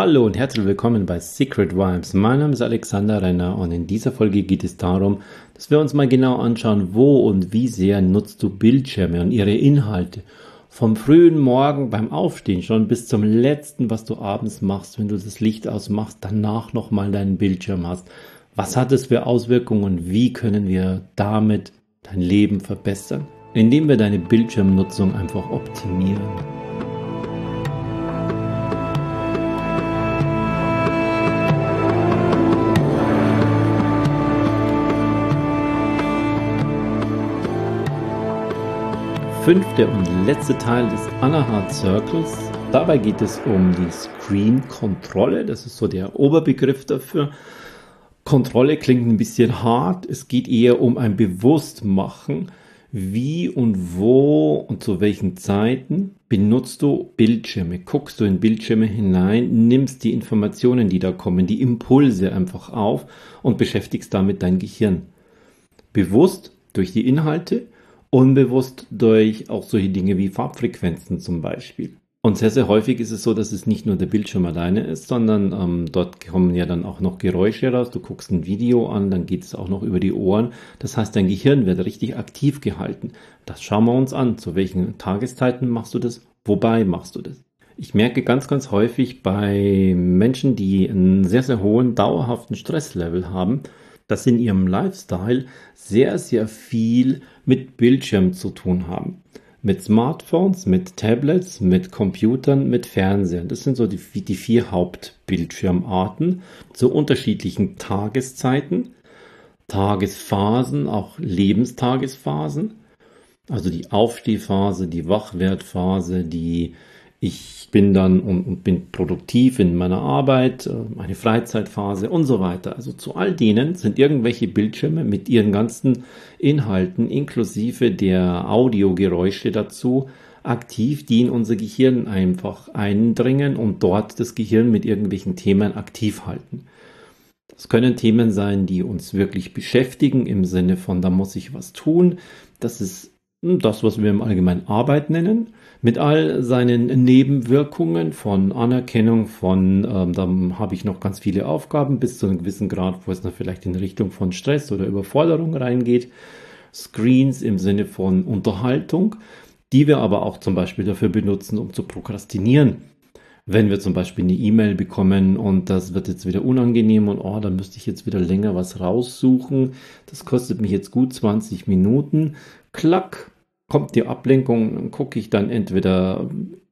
Hallo und herzlich willkommen bei Secret Vibes. Mein Name ist Alexander Renner und in dieser Folge geht es darum, dass wir uns mal genau anschauen, wo und wie sehr nutzt du Bildschirme und ihre Inhalte. Vom frühen Morgen beim Aufstehen schon bis zum letzten, was du abends machst, wenn du das Licht ausmachst, danach nochmal deinen Bildschirm hast. Was hat es für Auswirkungen und wie können wir damit dein Leben verbessern? Indem wir deine Bildschirmnutzung einfach optimieren. Fünfte und letzte Teil des Anahart Circles. Dabei geht es um die Screen-Kontrolle. Das ist so der Oberbegriff dafür. Kontrolle klingt ein bisschen hart. Es geht eher um ein Bewusstmachen. Wie und wo und zu welchen Zeiten benutzt du Bildschirme? Guckst du in Bildschirme hinein, nimmst die Informationen, die da kommen, die Impulse einfach auf und beschäftigst damit dein Gehirn. Bewusst durch die Inhalte unbewusst durch auch solche Dinge wie Farbfrequenzen zum Beispiel. Und sehr, sehr häufig ist es so, dass es nicht nur der Bildschirm alleine ist, sondern ähm, dort kommen ja dann auch noch Geräusche raus. Du guckst ein Video an, dann geht es auch noch über die Ohren. Das heißt, dein Gehirn wird richtig aktiv gehalten. Das schauen wir uns an. Zu welchen Tageszeiten machst du das? Wobei machst du das? Ich merke ganz, ganz häufig bei Menschen, die einen sehr, sehr hohen, dauerhaften Stresslevel haben, dass in ihrem Lifestyle sehr, sehr viel mit Bildschirm zu tun haben. Mit Smartphones, mit Tablets, mit Computern, mit Fernsehen. Das sind so die, die vier Hauptbildschirmarten zu unterschiedlichen Tageszeiten, Tagesphasen, auch Lebenstagesphasen. Also die Aufstehphase, die Wachwertphase, die ich bin dann und, und, bin produktiv in meiner Arbeit, äh, meine Freizeitphase und so weiter. Also zu all denen sind irgendwelche Bildschirme mit ihren ganzen Inhalten inklusive der Audiogeräusche dazu aktiv, die in unser Gehirn einfach eindringen und dort das Gehirn mit irgendwelchen Themen aktiv halten. Das können Themen sein, die uns wirklich beschäftigen im Sinne von, da muss ich was tun. Das ist das, was wir im Allgemeinen Arbeit nennen, mit all seinen Nebenwirkungen von Anerkennung, von ähm, dann habe ich noch ganz viele Aufgaben bis zu einem gewissen Grad, wo es dann vielleicht in Richtung von Stress oder Überforderung reingeht. Screens im Sinne von Unterhaltung, die wir aber auch zum Beispiel dafür benutzen, um zu prokrastinieren. Wenn wir zum Beispiel eine E-Mail bekommen und das wird jetzt wieder unangenehm und oh, da müsste ich jetzt wieder länger was raussuchen. Das kostet mich jetzt gut 20 Minuten klack, kommt die Ablenkung, gucke ich dann entweder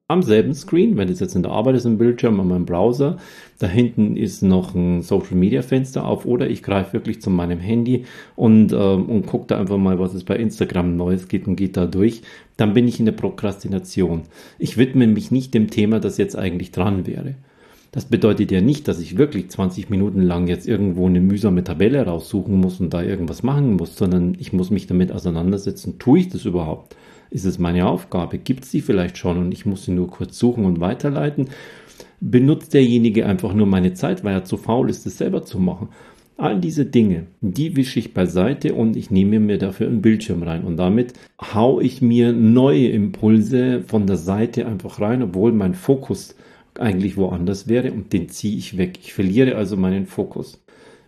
am selben Screen, wenn es jetzt in der Arbeit ist, im Bildschirm, an meinem Browser, da hinten ist noch ein Social Media Fenster auf oder ich greife wirklich zu meinem Handy und, äh, und gucke da einfach mal, was es bei Instagram Neues geht und geht da durch. Dann bin ich in der Prokrastination. Ich widme mich nicht dem Thema, das jetzt eigentlich dran wäre. Das bedeutet ja nicht, dass ich wirklich 20 Minuten lang jetzt irgendwo eine mühsame Tabelle raussuchen muss und da irgendwas machen muss, sondern ich muss mich damit auseinandersetzen. Tue ich das überhaupt? Ist es meine Aufgabe? Gibt es sie vielleicht schon und ich muss sie nur kurz suchen und weiterleiten? Benutzt derjenige einfach nur meine Zeit, weil er zu faul ist, es selber zu machen? All diese Dinge, die wische ich beiseite und ich nehme mir dafür einen Bildschirm rein. Und damit hau ich mir neue Impulse von der Seite einfach rein, obwohl mein Fokus eigentlich woanders wäre und den ziehe ich weg. Ich verliere also meinen Fokus.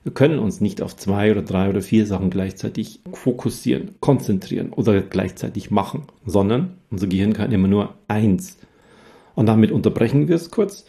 Wir können uns nicht auf zwei oder drei oder vier Sachen gleichzeitig fokussieren, konzentrieren oder gleichzeitig machen, sondern unser Gehirn kann immer nur eins. Und damit unterbrechen wir es kurz,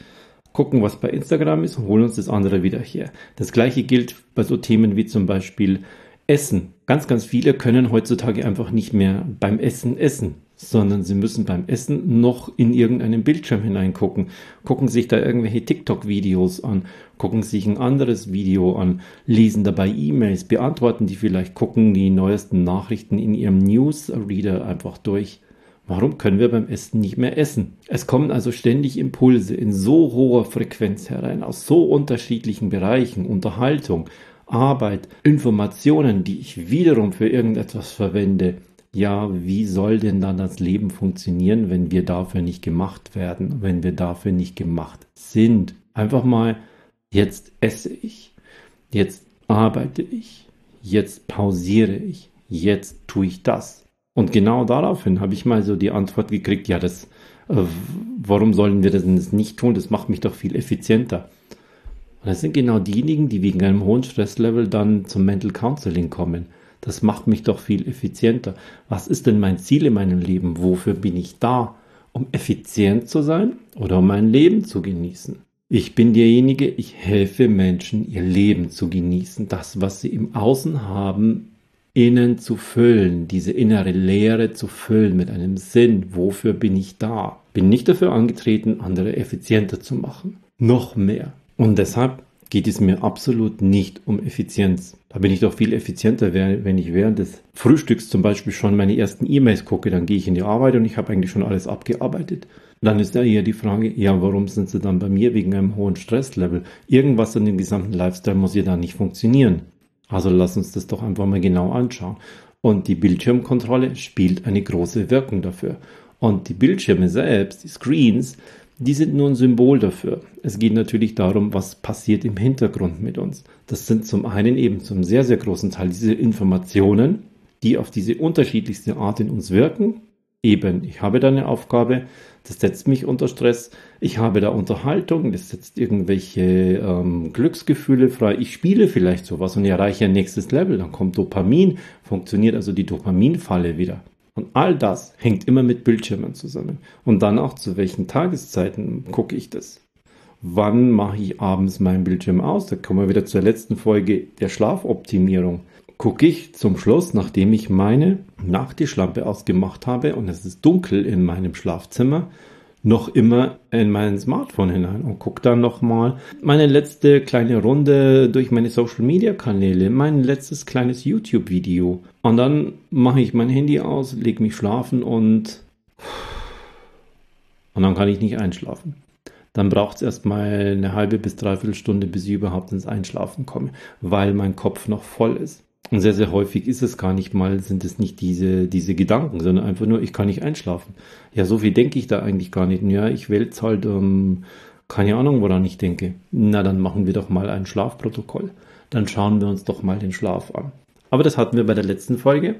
gucken, was bei Instagram ist und holen uns das andere wieder her. Das gleiche gilt bei so Themen wie zum Beispiel Essen. Ganz, ganz viele können heutzutage einfach nicht mehr beim Essen essen sondern sie müssen beim Essen noch in irgendeinen Bildschirm hineingucken, gucken sich da irgendwelche TikTok-Videos an, gucken sich ein anderes Video an, lesen dabei E-Mails, beantworten die vielleicht, gucken die neuesten Nachrichten in ihrem Newsreader einfach durch. Warum können wir beim Essen nicht mehr essen? Es kommen also ständig Impulse in so hoher Frequenz herein, aus so unterschiedlichen Bereichen, Unterhaltung, Arbeit, Informationen, die ich wiederum für irgendetwas verwende, ja, wie soll denn dann das Leben funktionieren, wenn wir dafür nicht gemacht werden, wenn wir dafür nicht gemacht sind? Einfach mal, jetzt esse ich, jetzt arbeite ich, jetzt pausiere ich, jetzt tue ich das. Und genau daraufhin habe ich mal so die Antwort gekriegt, ja, das Äh, warum sollen wir das nicht tun? Das macht mich doch viel effizienter. Und das sind genau diejenigen, die wegen einem hohen Stresslevel dann zum Mental Counseling kommen. Das macht mich doch viel effizienter. Was ist denn mein Ziel in meinem Leben? Wofür bin ich da? Um effizient zu sein oder um mein Leben zu genießen? Ich bin derjenige, ich helfe Menschen, ihr Leben zu genießen, das, was sie im Außen haben, innen zu füllen, diese innere Leere zu füllen mit einem Sinn. Wofür bin ich da? Bin nicht dafür angetreten, andere effizienter zu machen. Noch mehr. Und deshalb geht es mir absolut nicht um Effizienz. Da bin ich doch viel effizienter, wenn ich während des Frühstücks zum Beispiel schon meine ersten E-Mails gucke. Dann gehe ich in die Arbeit und ich habe eigentlich schon alles abgearbeitet. Dann ist ja eher die Frage, ja, warum sind sie dann bei mir wegen einem hohen Stresslevel? Irgendwas an dem gesamten Lifestyle muss ja da nicht funktionieren. Also lass uns das doch einfach mal genau anschauen. Und die Bildschirmkontrolle spielt eine große Wirkung dafür. Und die Bildschirme selbst, die Screens, die sind nur ein Symbol dafür. Es geht natürlich darum, was passiert im Hintergrund mit uns. Das sind zum einen eben zum sehr, sehr großen Teil diese Informationen, die auf diese unterschiedlichste Art in uns wirken. Eben, ich habe da eine Aufgabe, das setzt mich unter Stress. Ich habe da Unterhaltung, das setzt irgendwelche ähm, Glücksgefühle frei. Ich spiele vielleicht sowas und erreiche ein nächstes Level. Dann kommt Dopamin, funktioniert also die Dopaminfalle wieder. Und all das hängt immer mit Bildschirmen zusammen. Und dann auch zu welchen Tageszeiten gucke ich das. Wann mache ich abends meinen Bildschirm aus? Da kommen wir wieder zur letzten Folge der Schlafoptimierung. Gucke ich zum Schluss, nachdem ich meine Nachttischlampe ausgemacht habe und es ist dunkel in meinem Schlafzimmer, noch immer in mein Smartphone hinein und gucke dann nochmal meine letzte kleine Runde durch meine Social Media Kanäle, mein letztes kleines YouTube Video. Und dann mache ich mein Handy aus, lege mich schlafen und, und dann kann ich nicht einschlafen. Dann braucht es erstmal eine halbe bis dreiviertel Stunde, bis ich überhaupt ins Einschlafen komme, weil mein Kopf noch voll ist. Und sehr, sehr häufig ist es gar nicht mal, sind es nicht diese, diese Gedanken, sondern einfach nur, ich kann nicht einschlafen. Ja, so viel denke ich da eigentlich gar nicht. Ja, ich wälze halt, ähm, keine Ahnung, woran ich denke. Na, dann machen wir doch mal ein Schlafprotokoll. Dann schauen wir uns doch mal den Schlaf an. Aber das hatten wir bei der letzten Folge.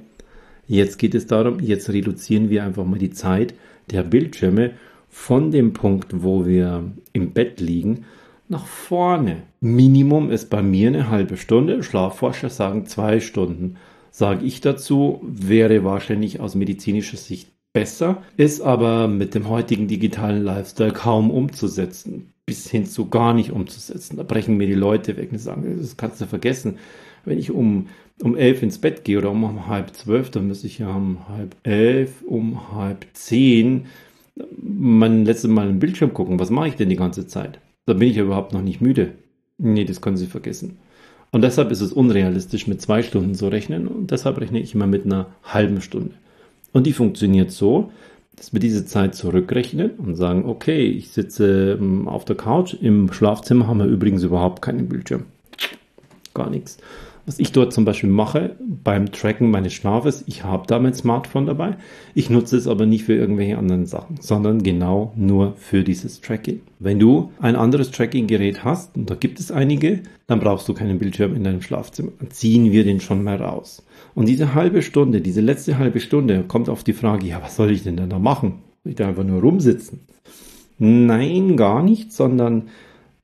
Jetzt geht es darum, jetzt reduzieren wir einfach mal die Zeit der Bildschirme von dem Punkt, wo wir im Bett liegen, nach vorne. Minimum ist bei mir eine halbe Stunde. Schlafforscher sagen zwei Stunden. Sage ich dazu, wäre wahrscheinlich aus medizinischer Sicht besser, ist aber mit dem heutigen digitalen Lifestyle kaum umzusetzen. Bis hin zu gar nicht umzusetzen. Da brechen mir die Leute weg und sagen, das kannst du vergessen. Wenn ich um, um elf ins Bett gehe oder um halb zwölf, dann müsste ich ja um halb elf, um halb zehn mein letztes Mal im Bildschirm gucken. Was mache ich denn die ganze Zeit? Da bin ich überhaupt noch nicht müde. Nee, das können Sie vergessen. Und deshalb ist es unrealistisch, mit zwei Stunden zu rechnen. Und deshalb rechne ich immer mit einer halben Stunde. Und die funktioniert so, dass wir diese Zeit zurückrechnen und sagen, okay, ich sitze ähm, auf der Couch. Im Schlafzimmer haben wir übrigens überhaupt keinen Bildschirm. Gar nichts. Was ich dort zum Beispiel mache beim Tracken meines Schlafes, ich habe da mein Smartphone dabei. Ich nutze es aber nicht für irgendwelche anderen Sachen, sondern genau nur für dieses Tracking. Wenn du ein anderes Tracking-Gerät hast, und da gibt es einige, dann brauchst du keinen Bildschirm in deinem Schlafzimmer. Dann ziehen wir den schon mal raus. Und diese halbe Stunde, diese letzte halbe Stunde kommt auf die Frage, ja, was soll ich denn da machen? Soll ich da einfach nur rumsitzen? Nein, gar nicht, sondern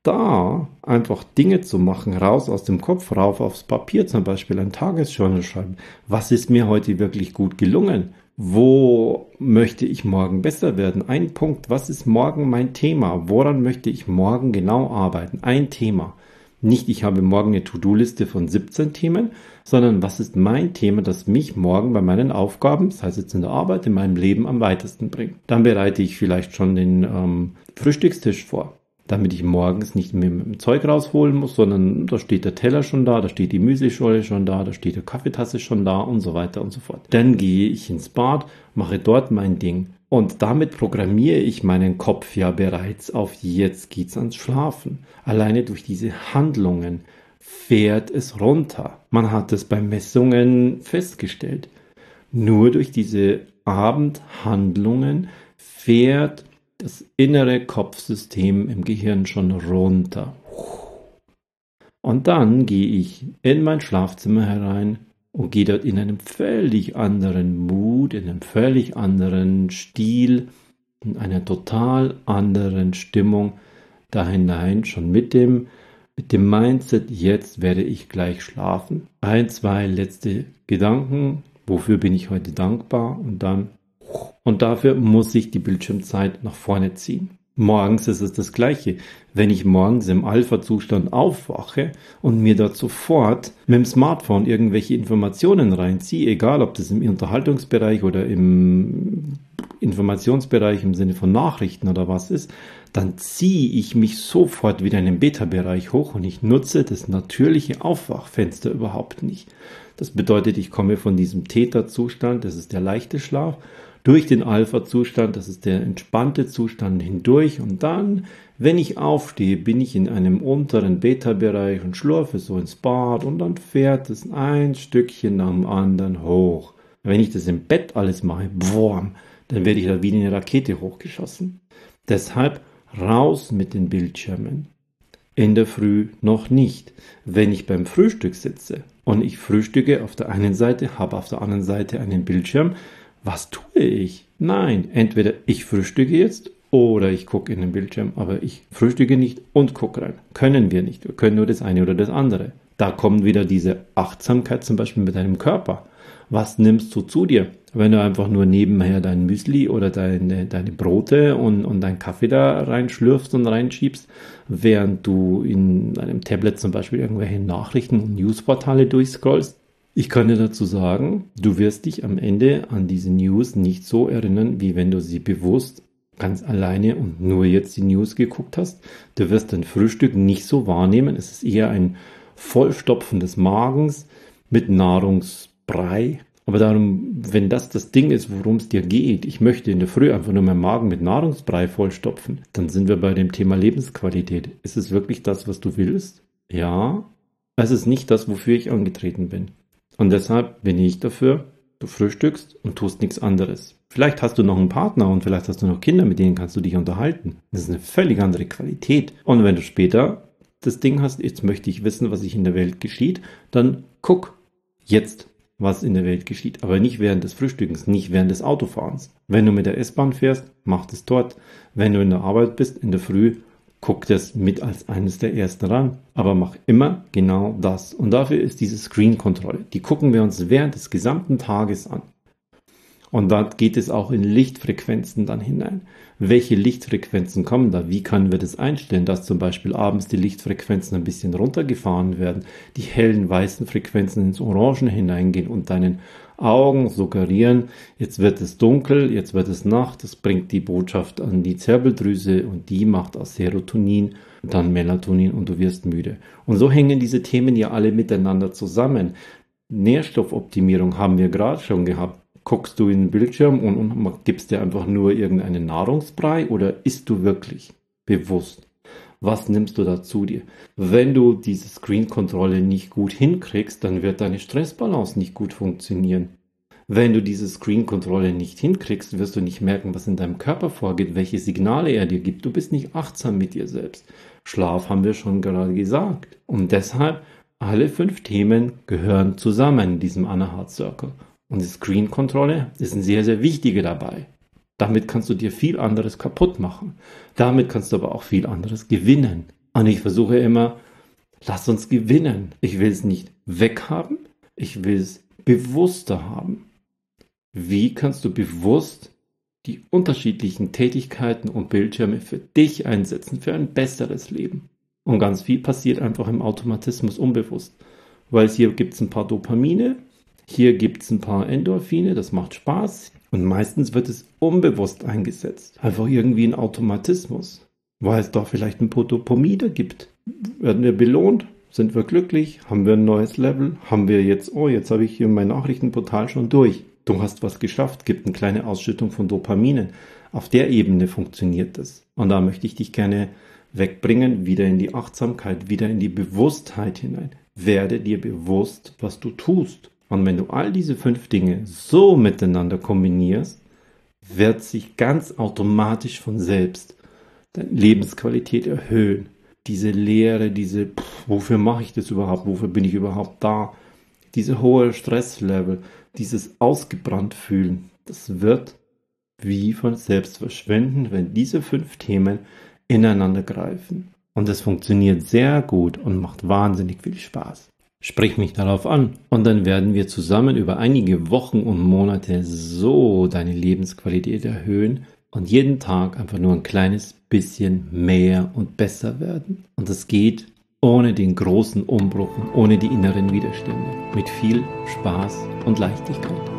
da einfach Dinge zu machen, raus aus dem Kopf, rauf aufs Papier, zum Beispiel ein Tagesjournal schreiben. Was ist mir heute wirklich gut gelungen? Wo möchte ich morgen besser werden? Ein Punkt, was ist morgen mein Thema? Woran möchte ich morgen genau arbeiten? Ein Thema. Nicht, ich habe morgen eine To-Do-Liste von 17 Themen, sondern was ist mein Thema, das mich morgen bei meinen Aufgaben, das heißt jetzt in der Arbeit, in meinem Leben am weitesten bringt. Dann bereite ich vielleicht schon den ähm, Frühstückstisch vor damit ich morgens nicht mehr mit dem Zeug rausholen muss, sondern da steht der Teller schon da, da steht die Müslischolle schon da, da steht die Kaffeetasse schon da und so weiter und so fort. Dann gehe ich ins Bad, mache dort mein Ding und damit programmiere ich meinen Kopf ja bereits auf jetzt geht's ans Schlafen. Alleine durch diese Handlungen fährt es runter. Man hat es bei Messungen festgestellt. Nur durch diese Abendhandlungen fährt das innere Kopfsystem im Gehirn schon runter. Und dann gehe ich in mein Schlafzimmer herein und gehe dort in einem völlig anderen Mut, in einem völlig anderen Stil in einer total anderen Stimmung da hinein, schon mit dem, mit dem Mindset, jetzt werde ich gleich schlafen. Ein, zwei letzte Gedanken, wofür bin ich heute dankbar und dann, und dafür muss ich die Bildschirmzeit nach vorne ziehen. Morgens ist es das Gleiche. Wenn ich morgens im Alpha-Zustand aufwache und mir dort sofort mit dem Smartphone irgendwelche Informationen reinziehe, egal ob das im Unterhaltungsbereich oder im Informationsbereich im Sinne von Nachrichten oder was ist, dann ziehe ich mich sofort wieder in den Beta-Bereich hoch und ich nutze das natürliche Aufwachfenster überhaupt nicht. Das bedeutet, ich komme von diesem Theta-Zustand, das ist der leichte Schlaf, durch den Alpha-Zustand, das ist der entspannte Zustand hindurch und dann, wenn ich aufstehe, bin ich in einem unteren Beta-Bereich und schlurfe so ins Bad und dann fährt es ein Stückchen nach dem anderen hoch. Wenn ich das im Bett alles mache, boah, dann werde ich da wie eine Rakete hochgeschossen. Deshalb raus mit den Bildschirmen. In der Früh noch nicht. Wenn ich beim Frühstück sitze und ich frühstücke auf der einen Seite, habe auf der anderen Seite einen Bildschirm, was tue ich? Nein, entweder ich frühstücke jetzt oder ich gucke in den Bildschirm, aber ich frühstücke nicht und gucke rein. Können wir nicht. Wir können nur das eine oder das andere. Da kommt wieder diese Achtsamkeit zum Beispiel mit deinem Körper. Was nimmst du zu dir? Wenn du einfach nur nebenher dein Müsli oder deine, deine Brote und, und dein Kaffee da reinschlürfst und reinschiebst, während du in deinem Tablet zum Beispiel irgendwelche Nachrichten und Newsportale durchscrollst, ich kann dir dazu sagen, du wirst dich am Ende an diese News nicht so erinnern, wie wenn du sie bewusst ganz alleine und nur jetzt die News geguckt hast. Du wirst dein Frühstück nicht so wahrnehmen. Es ist eher ein Vollstopfen des Magens mit Nahrungsbrei. Aber darum, wenn das das Ding ist, worum es dir geht, ich möchte in der Früh einfach nur meinen Magen mit Nahrungsbrei vollstopfen, dann sind wir bei dem Thema Lebensqualität. Ist es wirklich das, was du willst? Ja. Es ist nicht das, wofür ich angetreten bin. Und deshalb bin ich dafür, du frühstückst und tust nichts anderes. Vielleicht hast du noch einen Partner und vielleicht hast du noch Kinder, mit denen kannst du dich unterhalten. Das ist eine völlig andere Qualität. Und wenn du später das Ding hast, jetzt möchte ich wissen, was sich in der Welt geschieht, dann guck jetzt, was in der Welt geschieht. Aber nicht während des Frühstückens, nicht während des Autofahrens. Wenn du mit der S-Bahn fährst, mach es dort. Wenn du in der Arbeit bist, in der Früh, guck das mit als eines der ersten ran. Aber mach immer genau das. Und dafür ist diese Screen-Kontrolle. Die gucken wir uns während des gesamten Tages an. Und da geht es auch in Lichtfrequenzen dann hinein. Welche Lichtfrequenzen kommen da? Wie können wir das einstellen, dass zum Beispiel abends die Lichtfrequenzen ein bisschen runtergefahren werden, die hellen weißen Frequenzen ins Orangen hineingehen und deinen Augen suggerieren, jetzt wird es dunkel, jetzt wird es Nacht, das bringt die Botschaft an die Zirbeldrüse und die macht aus Serotonin dann Melatonin und du wirst müde. Und so hängen diese Themen ja alle miteinander zusammen. Nährstoffoptimierung haben wir gerade schon gehabt. Guckst du in den Bildschirm und, und gibst dir einfach nur irgendeinen Nahrungsbrei oder isst du wirklich bewusst? Was nimmst du da zu dir? Wenn du diese Screen-Kontrolle nicht gut hinkriegst, dann wird deine Stressbalance nicht gut funktionieren. Wenn du diese Screen-Kontrolle nicht hinkriegst, wirst du nicht merken, was in deinem Körper vorgeht, welche Signale er dir gibt. Du bist nicht achtsam mit dir selbst. Schlaf haben wir schon gerade gesagt. Und deshalb, alle fünf Themen gehören zusammen in diesem Anaheart Circle. Und die Screen-Kontrolle ist ein sehr, sehr wichtiger dabei. Damit kannst du dir viel anderes kaputt machen. Damit kannst du aber auch viel anderes gewinnen. Und ich versuche immer, lass uns gewinnen. Ich will es nicht weghaben, ich will es bewusster haben. Wie kannst du bewusst die unterschiedlichen Tätigkeiten und Bildschirme für dich einsetzen, für ein besseres Leben? Und ganz viel passiert einfach im Automatismus unbewusst. Weil hier gibt es ein paar Dopamine, hier gibt es ein paar Endorphine, das macht Spaß. Und meistens wird es unbewusst eingesetzt. Einfach irgendwie ein Automatismus. Weil es doch vielleicht ein Potopomide gibt. Werden wir belohnt? Sind wir glücklich? Haben wir ein neues Level? Haben wir jetzt, oh, jetzt habe ich hier mein Nachrichtenportal schon durch. Du hast was geschafft, gibt eine kleine Ausschüttung von Dopaminen. Auf der Ebene funktioniert das. Und da möchte ich dich gerne wegbringen, wieder in die Achtsamkeit, wieder in die Bewusstheit hinein. Werde dir bewusst, was du tust. Und wenn du all diese fünf Dinge so miteinander kombinierst, wird sich ganz automatisch von selbst deine Lebensqualität erhöhen. Diese Leere, diese, pff, wofür mache ich das überhaupt? Wofür bin ich überhaupt da? Diese hohe Stresslevel, dieses ausgebrannt fühlen, das wird wie von selbst verschwinden, wenn diese fünf Themen ineinander greifen. Und es funktioniert sehr gut und macht wahnsinnig viel Spaß. Sprich mich darauf an und dann werden wir zusammen über einige Wochen und Monate so deine Lebensqualität erhöhen und jeden Tag einfach nur ein kleines bisschen mehr und besser werden. Und das geht ohne den großen Umbruch und ohne die inneren Widerstände, mit viel Spaß und Leichtigkeit.